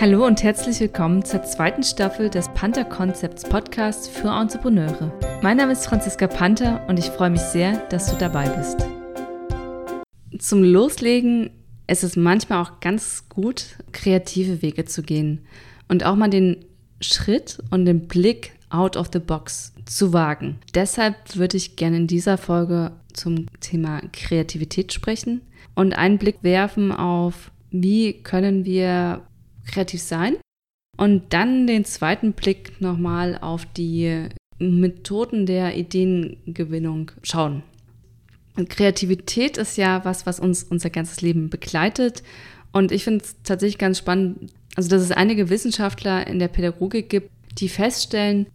Hallo und herzlich willkommen zur zweiten Staffel des Panther Concepts Podcasts für Entrepreneure. Mein Name ist Franziska Panther und ich freue mich sehr, dass du dabei bist. Zum Loslegen ist es manchmal auch ganz gut, kreative Wege zu gehen und auch mal den Schritt und den Blick out of the box zu wagen. Deshalb würde ich gerne in dieser Folge zum Thema Kreativität sprechen und einen Blick werfen auf, wie können wir kreativ sein. Und dann den zweiten Blick nochmal auf die Methoden der Ideengewinnung schauen. Kreativität ist ja was, was uns unser ganzes Leben begleitet. Und ich finde es tatsächlich ganz spannend, also dass es einige Wissenschaftler in der Pädagogik gibt, die feststellen,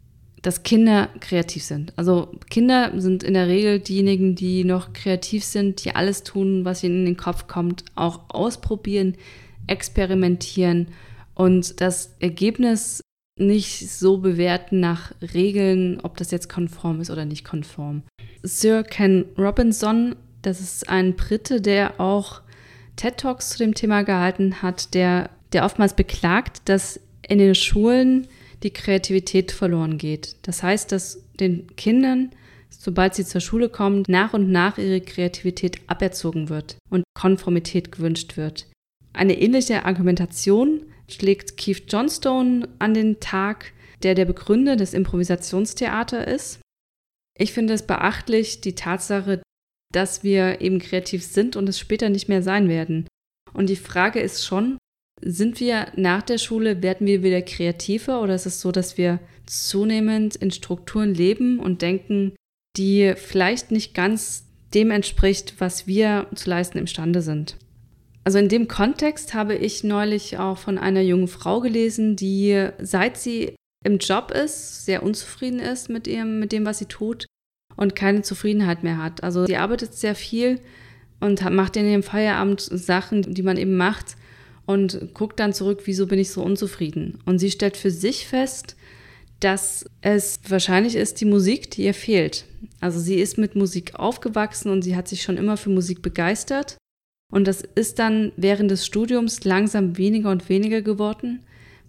dass Kinder kreativ sind. Also Kinder sind in der Regel diejenigen, die noch kreativ sind, die alles tun, was ihnen in den Kopf kommt, auch ausprobieren, experimentieren und das Ergebnis nicht so bewerten nach Regeln, ob das jetzt konform ist oder nicht konform. Sir Ken Robinson, das ist ein Brite, der auch TED Talks zu dem Thema gehalten hat, der, der oftmals beklagt, dass in den Schulen die Kreativität verloren geht. Das heißt, dass den Kindern, sobald sie zur Schule kommen, nach und nach ihre Kreativität aberzogen wird und Konformität gewünscht wird. Eine ähnliche Argumentation schlägt Keith Johnstone an den Tag, der der Begründer des Improvisationstheater ist. Ich finde es beachtlich, die Tatsache, dass wir eben kreativ sind und es später nicht mehr sein werden. Und die Frage ist schon, sind wir nach der Schule, werden wir wieder kreativer oder ist es so, dass wir zunehmend in Strukturen leben und denken, die vielleicht nicht ganz dem entspricht, was wir zu leisten imstande sind? Also in dem Kontext habe ich neulich auch von einer jungen Frau gelesen, die seit sie im Job ist, sehr unzufrieden ist mit ihrem, mit dem, was sie tut und keine Zufriedenheit mehr hat. Also sie arbeitet sehr viel und macht in ihrem Feierabend Sachen, die man eben macht und guckt dann zurück, wieso bin ich so unzufrieden? Und sie stellt für sich fest, dass es wahrscheinlich ist die Musik, die ihr fehlt. Also sie ist mit Musik aufgewachsen und sie hat sich schon immer für Musik begeistert und das ist dann während des Studiums langsam weniger und weniger geworden,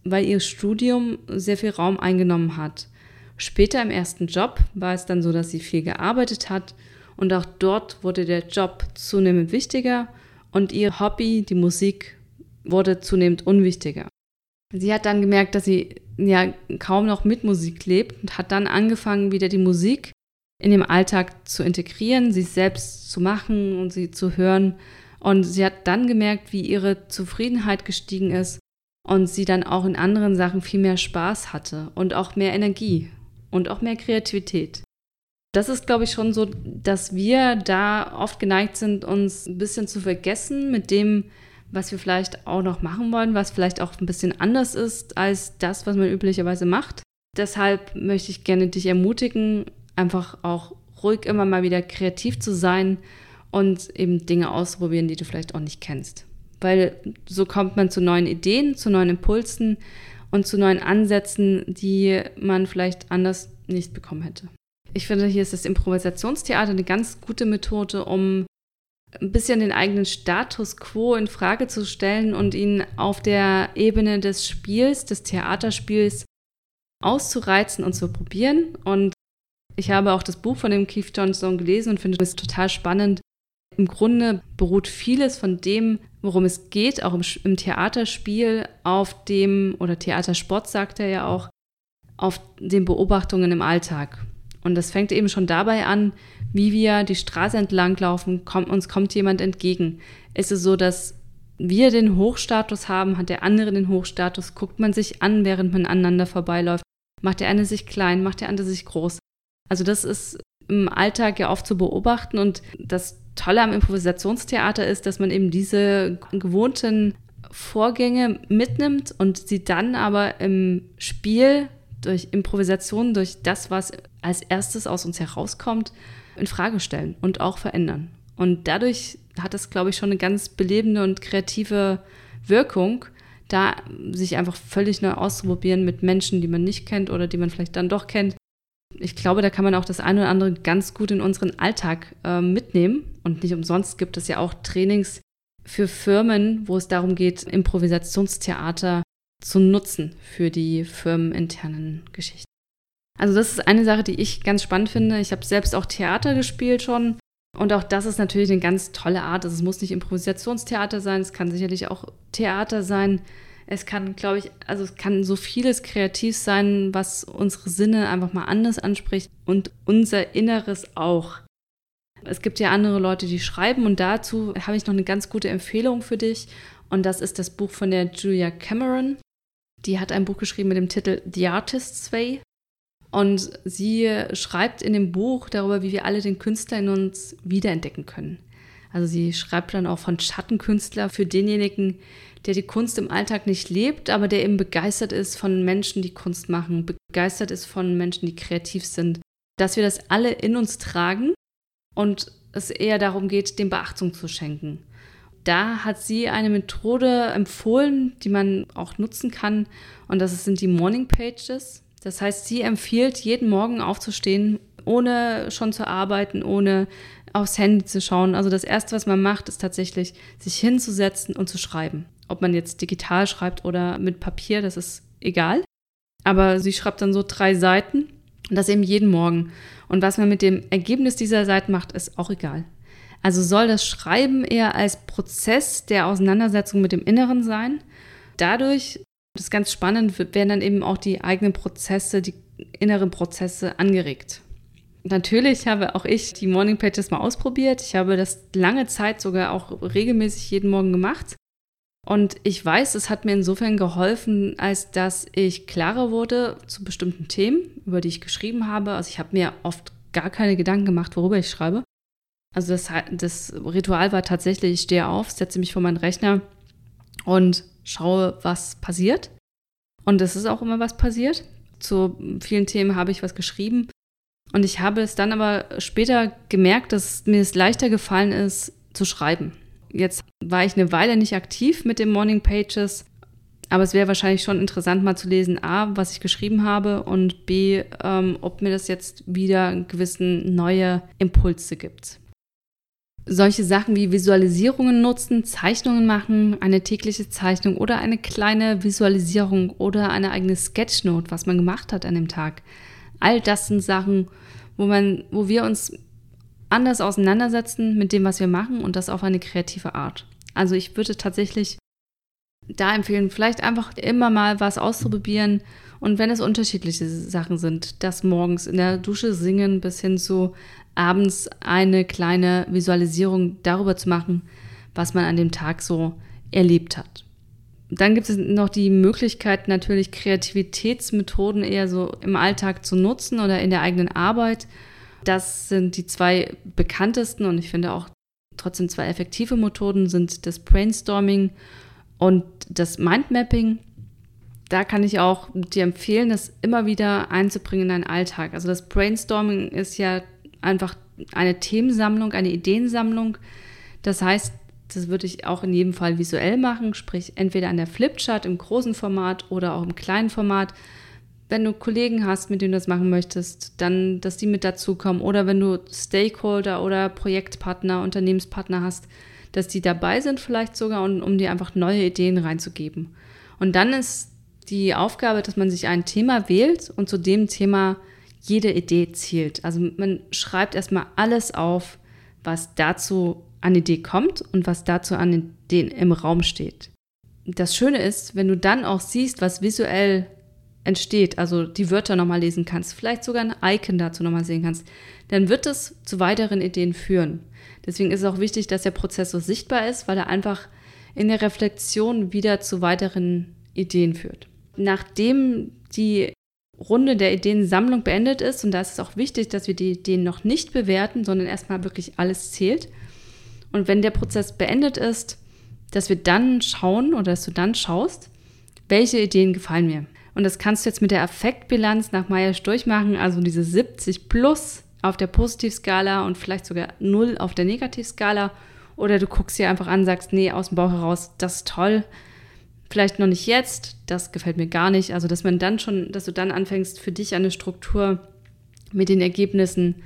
weil ihr Studium sehr viel Raum eingenommen hat. Später im ersten Job war es dann so, dass sie viel gearbeitet hat und auch dort wurde der Job zunehmend wichtiger und ihr Hobby, die Musik, wurde zunehmend unwichtiger. Sie hat dann gemerkt, dass sie ja kaum noch mit Musik lebt und hat dann angefangen, wieder die Musik in dem Alltag zu integrieren, sie selbst zu machen und sie zu hören und sie hat dann gemerkt, wie ihre Zufriedenheit gestiegen ist und sie dann auch in anderen Sachen viel mehr Spaß hatte und auch mehr Energie und auch mehr Kreativität. Das ist, glaube ich, schon so, dass wir da oft geneigt sind, uns ein bisschen zu vergessen mit dem, was wir vielleicht auch noch machen wollen, was vielleicht auch ein bisschen anders ist als das, was man üblicherweise macht. Deshalb möchte ich gerne dich ermutigen, einfach auch ruhig immer mal wieder kreativ zu sein und eben Dinge ausprobieren, die du vielleicht auch nicht kennst. Weil so kommt man zu neuen Ideen, zu neuen Impulsen und zu neuen Ansätzen, die man vielleicht anders nicht bekommen hätte. Ich finde, hier ist das Improvisationstheater eine ganz gute Methode, um ein bisschen den eigenen Status quo in Frage zu stellen und ihn auf der Ebene des Spiels, des Theaterspiels auszureizen und zu probieren. Und ich habe auch das Buch von dem Keith Johnson gelesen und finde es total spannend, im Grunde beruht vieles von dem, worum es geht, auch im, im Theaterspiel, auf dem, oder Theatersport sagt er ja auch, auf den Beobachtungen im Alltag. Und das fängt eben schon dabei an, wie wir die Straße entlang laufen, kommt, uns kommt jemand entgegen. Ist es so, dass wir den Hochstatus haben, hat der andere den Hochstatus, guckt man sich an, während man aneinander vorbeiläuft, macht der eine sich klein, macht der andere sich groß. Also das ist im Alltag ja oft zu beobachten und das Tolle am Improvisationstheater ist, dass man eben diese gewohnten Vorgänge mitnimmt und sie dann aber im Spiel durch Improvisation, durch das, was als erstes aus uns herauskommt, in Frage stellen und auch verändern. Und dadurch hat das, glaube ich, schon eine ganz belebende und kreative Wirkung, da sich einfach völlig neu auszuprobieren mit Menschen, die man nicht kennt oder die man vielleicht dann doch kennt ich glaube, da kann man auch das eine oder andere ganz gut in unseren Alltag äh, mitnehmen. Und nicht umsonst gibt es ja auch Trainings für Firmen, wo es darum geht, Improvisationstheater zu nutzen für die firmeninternen Geschichten. Also das ist eine Sache, die ich ganz spannend finde. Ich habe selbst auch Theater gespielt schon. Und auch das ist natürlich eine ganz tolle Art. Also es muss nicht Improvisationstheater sein, es kann sicherlich auch Theater sein. Es kann, glaube ich, also es kann so vieles kreativ sein, was unsere Sinne einfach mal anders anspricht und unser Inneres auch. Es gibt ja andere Leute, die schreiben und dazu habe ich noch eine ganz gute Empfehlung für dich. Und das ist das Buch von der Julia Cameron. Die hat ein Buch geschrieben mit dem Titel The Artist's Way. Und sie schreibt in dem Buch darüber, wie wir alle den Künstler in uns wiederentdecken können. Also sie schreibt dann auch von Schattenkünstler für denjenigen, der die Kunst im Alltag nicht lebt, aber der eben begeistert ist von Menschen, die Kunst machen, begeistert ist von Menschen, die kreativ sind. Dass wir das alle in uns tragen und es eher darum geht, dem Beachtung zu schenken. Da hat sie eine Methode empfohlen, die man auch nutzen kann, und das sind die Morning Pages. Das heißt, sie empfiehlt, jeden Morgen aufzustehen, ohne schon zu arbeiten, ohne aufs Handy zu schauen. Also das Erste, was man macht, ist tatsächlich, sich hinzusetzen und zu schreiben. Ob man jetzt digital schreibt oder mit Papier, das ist egal. Aber sie schreibt dann so drei Seiten und das eben jeden Morgen. Und was man mit dem Ergebnis dieser Seiten macht, ist auch egal. Also soll das Schreiben eher als Prozess der Auseinandersetzung mit dem Inneren sein. Dadurch das ist ganz spannend, werden dann eben auch die eigenen Prozesse, die inneren Prozesse angeregt. Natürlich habe auch ich die Morning Pages mal ausprobiert. Ich habe das lange Zeit sogar auch regelmäßig jeden Morgen gemacht. Und ich weiß, es hat mir insofern geholfen, als dass ich klarer wurde zu bestimmten Themen, über die ich geschrieben habe. Also ich habe mir oft gar keine Gedanken gemacht, worüber ich schreibe. Also das, das Ritual war tatsächlich, ich stehe auf, setze mich vor meinen Rechner und schaue, was passiert. Und es ist auch immer was passiert. Zu vielen Themen habe ich was geschrieben. Und ich habe es dann aber später gemerkt, dass mir es leichter gefallen ist, zu schreiben. Jetzt war ich eine Weile nicht aktiv mit den Morning Pages, aber es wäre wahrscheinlich schon interessant, mal zu lesen, A, was ich geschrieben habe und B, ähm, ob mir das jetzt wieder gewissen neue Impulse gibt solche Sachen wie Visualisierungen nutzen, Zeichnungen machen, eine tägliche Zeichnung oder eine kleine Visualisierung oder eine eigene Sketchnote, was man gemacht hat an dem Tag. All das sind Sachen, wo man, wo wir uns anders auseinandersetzen mit dem, was wir machen und das auf eine kreative Art. Also ich würde tatsächlich da empfehlen, vielleicht einfach immer mal was auszuprobieren und wenn es unterschiedliche Sachen sind, das morgens in der Dusche singen bis hin zu abends eine kleine Visualisierung darüber zu machen, was man an dem Tag so erlebt hat. Dann gibt es noch die Möglichkeit, natürlich Kreativitätsmethoden eher so im Alltag zu nutzen oder in der eigenen Arbeit. Das sind die zwei bekanntesten und ich finde auch trotzdem zwei effektive Methoden sind das Brainstorming und das Mindmapping. Da kann ich auch dir empfehlen, das immer wieder einzubringen in deinen Alltag. Also das Brainstorming ist ja einfach eine Themensammlung, eine Ideensammlung. Das heißt, das würde ich auch in jedem Fall visuell machen, sprich entweder an der Flipchart im großen Format oder auch im kleinen Format. Wenn du Kollegen hast, mit denen du das machen möchtest, dann, dass die mit dazukommen. Oder wenn du Stakeholder oder Projektpartner, Unternehmenspartner hast, dass die dabei sind vielleicht sogar, und, um dir einfach neue Ideen reinzugeben. Und dann ist die Aufgabe, dass man sich ein Thema wählt und zu dem Thema jede Idee zielt. Also man schreibt erstmal alles auf, was dazu an Idee kommt und was dazu an Ideen im Raum steht. Das Schöne ist, wenn du dann auch siehst, was visuell entsteht, also die Wörter nochmal lesen kannst, vielleicht sogar ein Icon dazu nochmal sehen kannst, dann wird es zu weiteren Ideen führen. Deswegen ist es auch wichtig, dass der Prozess so sichtbar ist, weil er einfach in der Reflexion wieder zu weiteren Ideen führt. Nachdem die Runde der Ideensammlung beendet ist, und da ist es auch wichtig, dass wir die Ideen noch nicht bewerten, sondern erstmal wirklich alles zählt. Und wenn der Prozess beendet ist, dass wir dann schauen oder dass du dann schaust, welche Ideen gefallen mir. Und das kannst du jetzt mit der Affektbilanz nach Meyers durchmachen, also diese 70 plus auf der Positivskala und vielleicht sogar 0 auf der Negativskala. Oder du guckst dir einfach an, sagst, nee, aus dem Bauch heraus, das ist toll, vielleicht noch nicht jetzt, das gefällt mir gar nicht. Also, dass man dann schon, dass du dann anfängst, für dich eine Struktur mit den Ergebnissen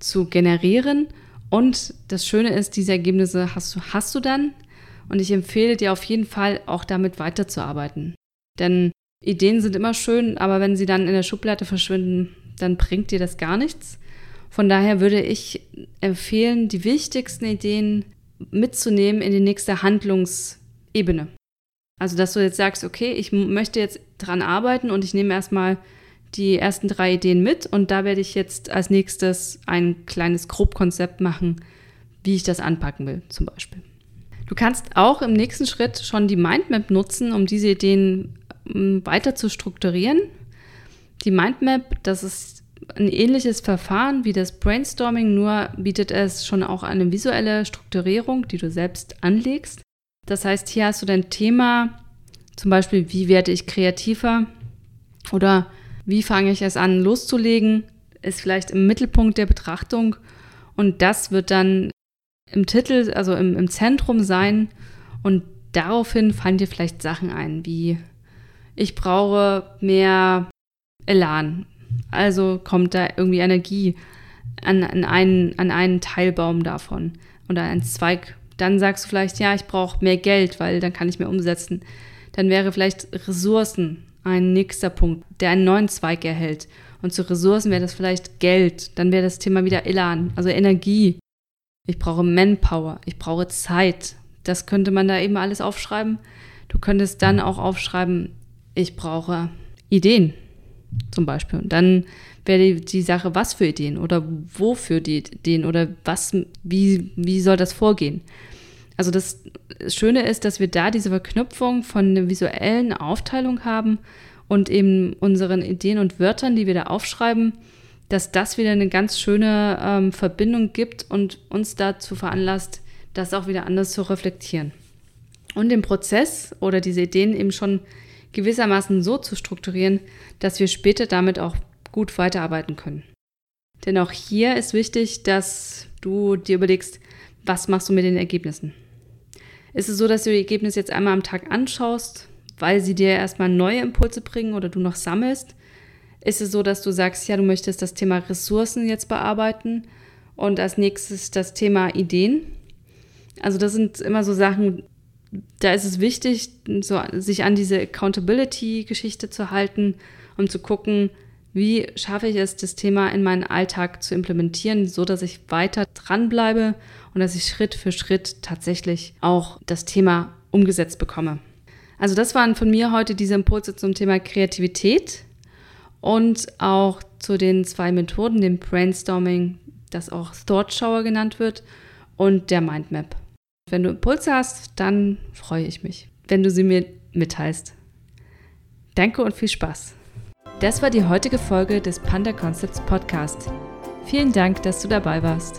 zu generieren. Und das Schöne ist, diese Ergebnisse hast du, hast du dann. Und ich empfehle dir auf jeden Fall auch damit weiterzuarbeiten. Denn Ideen sind immer schön, aber wenn sie dann in der Schublade verschwinden, dann bringt dir das gar nichts. Von daher würde ich empfehlen, die wichtigsten Ideen mitzunehmen in die nächste Handlungsebene. Also, dass du jetzt sagst, okay, ich möchte jetzt dran arbeiten und ich nehme erstmal die ersten drei Ideen mit und da werde ich jetzt als nächstes ein kleines Grobkonzept machen, wie ich das anpacken will, zum Beispiel. Du kannst auch im nächsten Schritt schon die Mindmap nutzen, um diese Ideen weiter zu strukturieren. Die Mindmap, das ist ein ähnliches Verfahren wie das Brainstorming, nur bietet es schon auch eine visuelle Strukturierung, die du selbst anlegst. Das heißt, hier hast du dein Thema, zum Beispiel, wie werde ich kreativer oder wie fange ich es an loszulegen, ist vielleicht im Mittelpunkt der Betrachtung und das wird dann im Titel, also im, im Zentrum sein und daraufhin fallen dir vielleicht Sachen ein, wie ich brauche mehr Elan. Also kommt da irgendwie Energie an, an, einen, an einen Teilbaum davon oder einen Zweig. Dann sagst du vielleicht, ja, ich brauche mehr Geld, weil dann kann ich mehr umsetzen. Dann wäre vielleicht Ressourcen ein nächster Punkt, der einen neuen Zweig erhält. Und zu Ressourcen wäre das vielleicht Geld. Dann wäre das Thema wieder Elan, also Energie. Ich brauche Manpower, ich brauche Zeit. Das könnte man da eben alles aufschreiben. Du könntest dann auch aufschreiben, ich brauche Ideen zum Beispiel. Und dann wäre die, Sache, was für Ideen oder wofür die Ideen oder was, wie, wie soll das vorgehen. Also das Schöne ist, dass wir da diese Verknüpfung von einer visuellen Aufteilung haben und eben unseren Ideen und Wörtern, die wir da aufschreiben, dass das wieder eine ganz schöne ähm, Verbindung gibt und uns dazu veranlasst, das auch wieder anders zu reflektieren. Und den Prozess oder diese Ideen eben schon gewissermaßen so zu strukturieren, dass wir später damit auch gut weiterarbeiten können. Denn auch hier ist wichtig, dass du dir überlegst, was machst du mit den Ergebnissen. Ist es so, dass du die Ergebnisse jetzt einmal am Tag anschaust, weil sie dir erstmal neue Impulse bringen oder du noch sammelst? Ist es so, dass du sagst, ja, du möchtest das Thema Ressourcen jetzt bearbeiten und als nächstes das Thema Ideen? Also das sind immer so Sachen, da ist es wichtig, so, sich an diese Accountability-Geschichte zu halten und zu gucken, wie schaffe ich es, das Thema in meinen Alltag zu implementieren, so dass ich weiter dranbleibe und dass ich Schritt für Schritt tatsächlich auch das Thema umgesetzt bekomme. Also das waren von mir heute diese Impulse zum Thema Kreativität und auch zu den zwei Methoden, dem Brainstorming, das auch Thought Shower genannt wird, und der Mindmap. Wenn du Impulse hast, dann freue ich mich, wenn du sie mir mitteilst. Danke und viel Spaß. Das war die heutige Folge des Panda Concepts Podcast. Vielen Dank, dass du dabei warst.